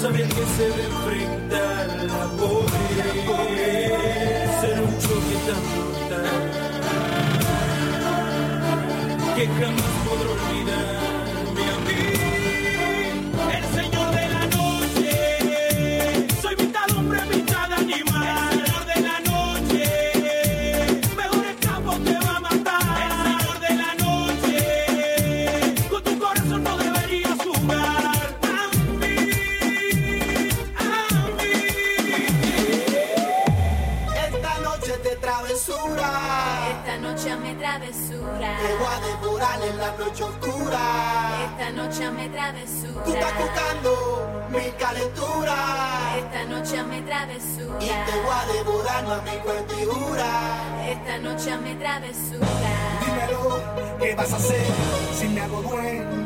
sabría que se debe enfrentar la pobreza. Será un choque tan brutal que jamás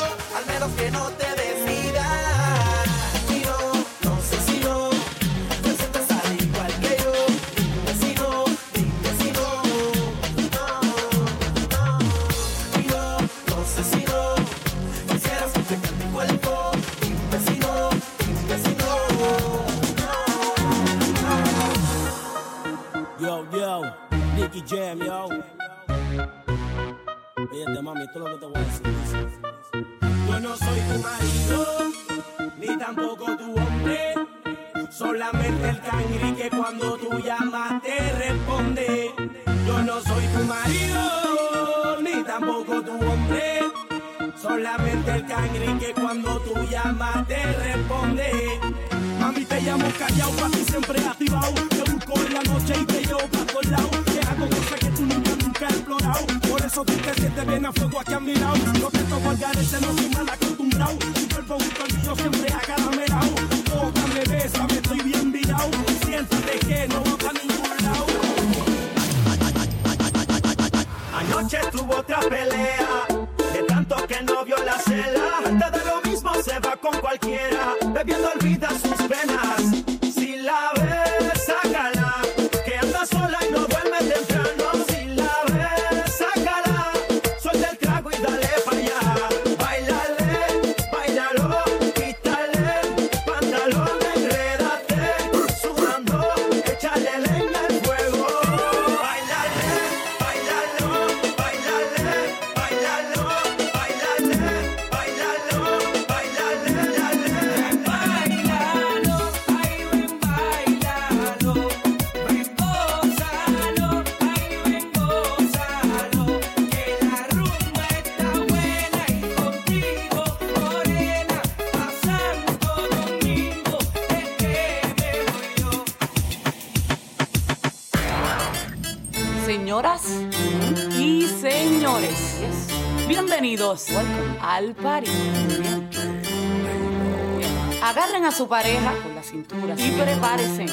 Yeah. Solamente el cangri que cuando tú llamas te responde. Mami, te llamo callado, pa' ti siempre activado. Te busco en la noche y te llevo pa' todos lados. Que hago cosas que tú nunca, nunca has explorado. Por eso tú te sientes bien a fuego aquí a mi lado. No te toco al garete, no soy mal acostumbrado. Tu cuerpo junto al mío siempre acaramelado. Tócame, bésame, estoy bien virado. Siéntate que no voy pa' ningún lado. Anoche tuvo otra pelea, tanto que no vio la cela. Te da lo mismo, se va con cualquiera, bebiendo olvida sus Señoras y señores, bienvenidos al party. Agarren a su pareja por la cintura y prepárense.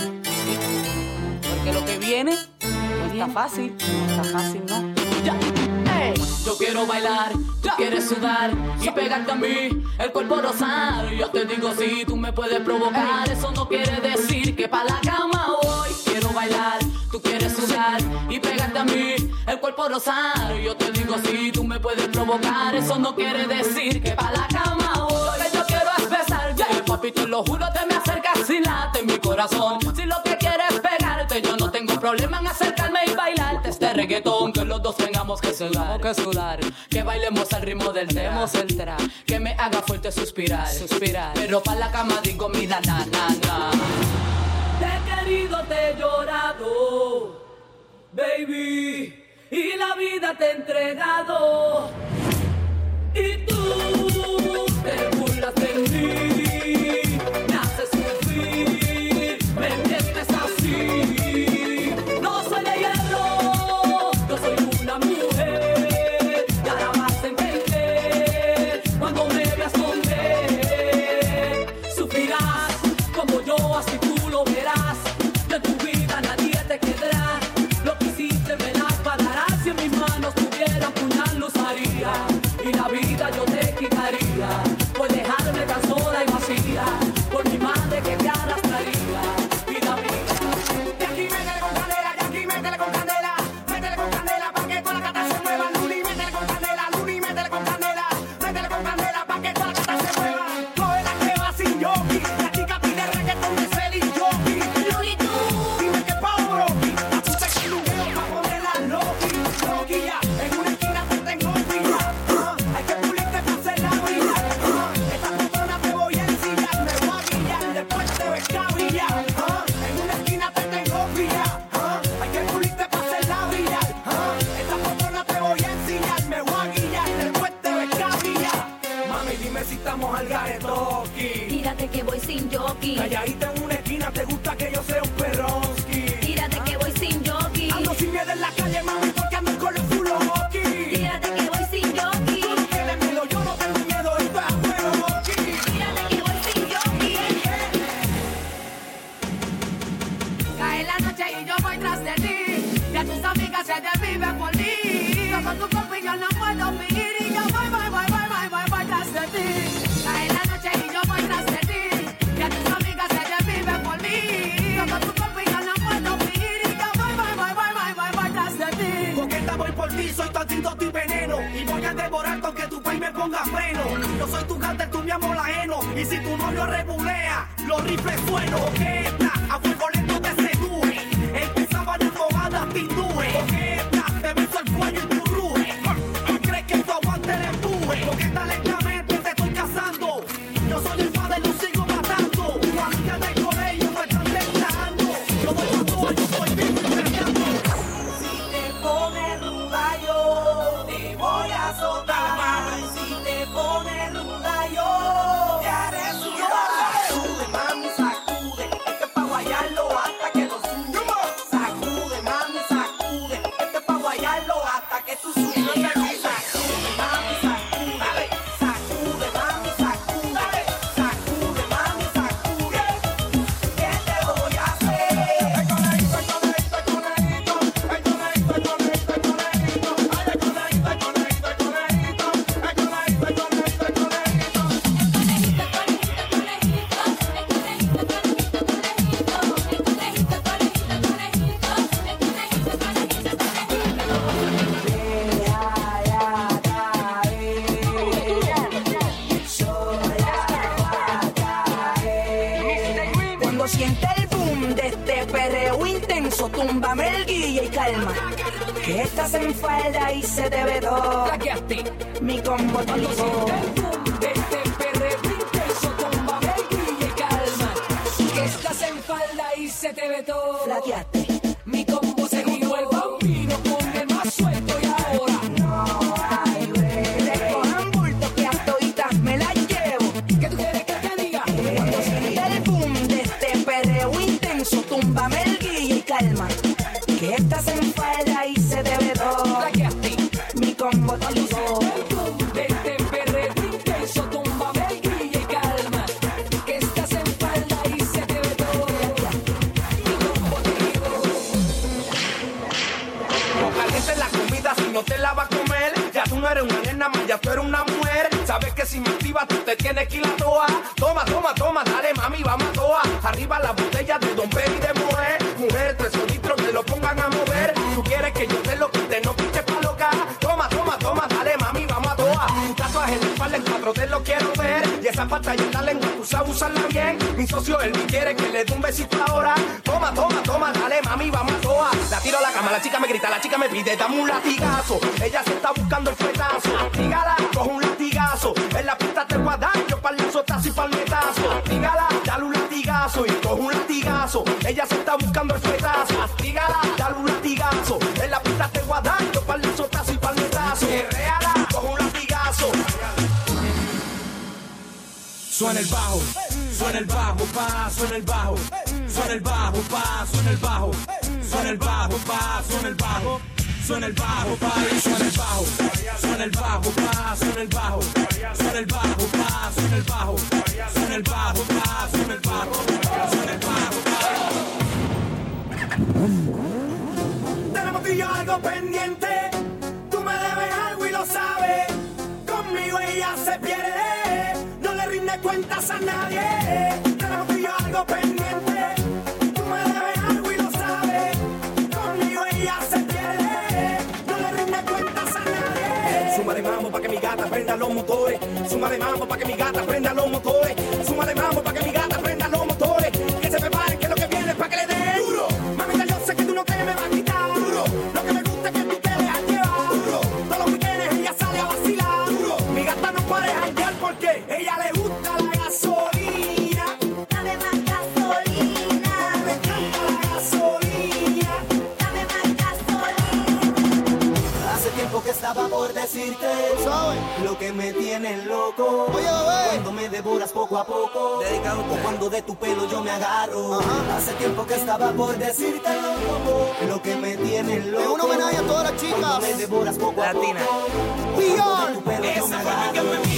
Porque lo que viene no está fácil, no está fácil, ¿no? Yo quiero bailar, tú quieres sudar y pegarte a mí, el cuerpo rosar. Yo te digo si tú me puedes provocar, eso no quiere decir que pa' la cama voy. Quiero bailar, y pegarte a mí, el cuerpo rosar. Yo te digo si tú me puedes provocar, eso no quiere decir que pa' la cama voy. Lo que yo quiero es besar, yeah. papi, te lo juro, te me acercas si late mi corazón. Si lo que quieres es pegarte, yo no tengo problema en acercarme y bailarte este reggaetón, que los dos tengamos que sudar, que sudar, que bailemos al ritmo del demos el tra, que me haga fuerte suspirar, suspirar, pero pa' la cama digo mira na na na. Te he querido, te he llorado, baby, y la vida te he entregado, y tú te burlas de mí, Y si tu novio rebulea, los rifles sueno Coqueta, calma. Que estás en falda y se te ve todo. Mi combo te ligó. Este perreo intenso, tómbame el guille calma. Que estás en falda y se te ve todo. Flaqueaste. Tú te tienes que ir a toa. Toma, toma, toma, dale mami, vamos a toa. Arriba la botella de Don Pedro y de mujer. Mujer, tres litros que lo pongan a mover. Tú quieres que yo te lo quite, no quite pa' loca. Toma, toma, toma, dale mami, vamos a toa. Tatuaje en la espalda en cuatro te lo quiero ver. Y pantalla en la lengua tú sabes usarla bien. Mi socio él quiere que le dé un besito ahora. Toma, toma, toma, dale mami, vamos a toa. La tiro a la cama, la chica me grita, la chica me pide, dame un latigazo. Ella se está buscando el fuetazo. Dígala, coge un latigazo. En la pista te voy a dar, yo pa'l lazotazo y palmetazo. Dígala, dale un latigazo y coge un latigazo. Ella se está buscando el fuetazo. Dígala, dale un latigazo. En la pista te voy a dar, yo pa'l lazotazo y palmetazo. Guerreala, coge un Suena el bajo, suena el bajo, pa, suena el bajo, suena el bajo, pa, suena el bajo, suena el bajo, pa, suena el bajo, suena el bajo, pa, suena el bajo, suena el bajo, pa, suena el bajo, suena el bajo, pa, suena el bajo, suena el bajo, pa, prenda los motores. Suma de mambo pa' que mi gata prenda los motores. Suma de mambo que me tiene loco. Cuando me devoras poco a poco. O cuando de tu pelo yo me agarro. Hace tiempo que estaba por decirte lo que me tiene loco. un homenaje a todas las chicas. Cuando me devoras poco a poco. Cuando de tu pelo yo me agarro.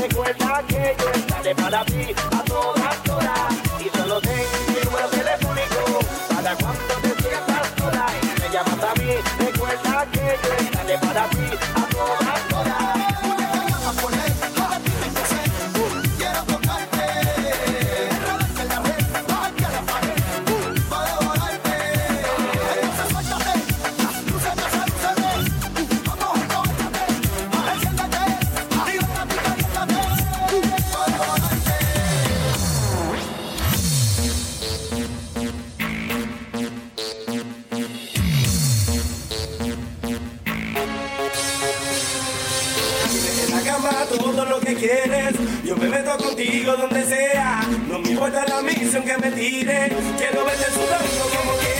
Recuerda que yo estaré para ti. cama todo lo que quieres. Yo me meto contigo donde sea. No me importa la misión que me tire. Quiero verte sudando como quieras.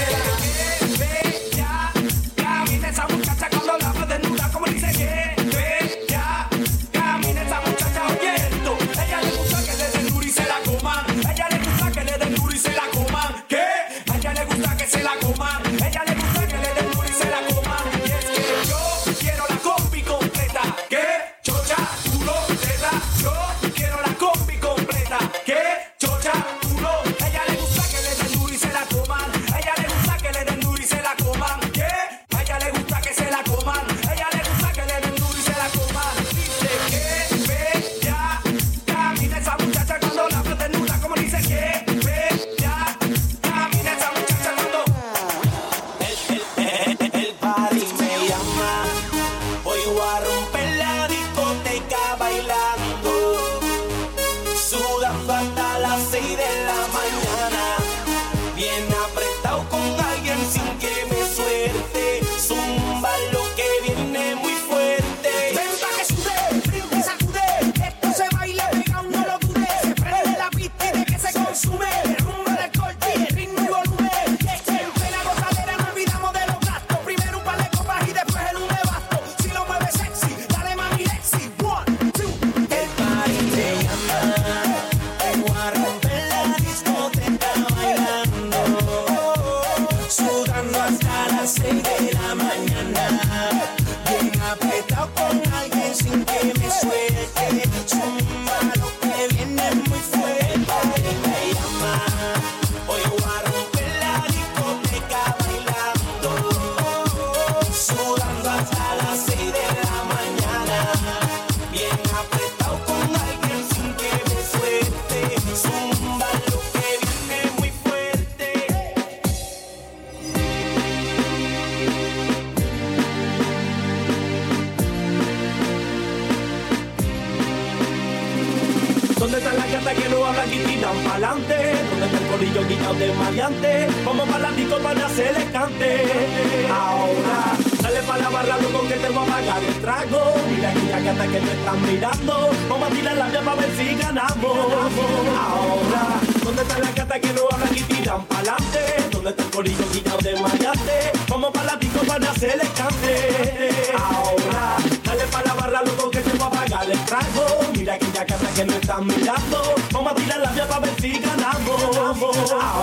la pa'lante, donde está el colillo quitado de maleante, vamos para la disco para hacer el cante. Ahora, sale para la barra loco que te voy a pagar el trago, mira aquella gata que te están mirando, vamos a tirar la llave para ver si ganamos. Ahora, ¿dónde está la gata que no habla y tiran pa'lante? ¿Dónde está el colillo quitado de maleante? Vamos para la disco para hacer el cante. Ahora, dale para la barra loco que te voy a pagar el trago, mira aquella gata que no están mirando, pobre fica na boa.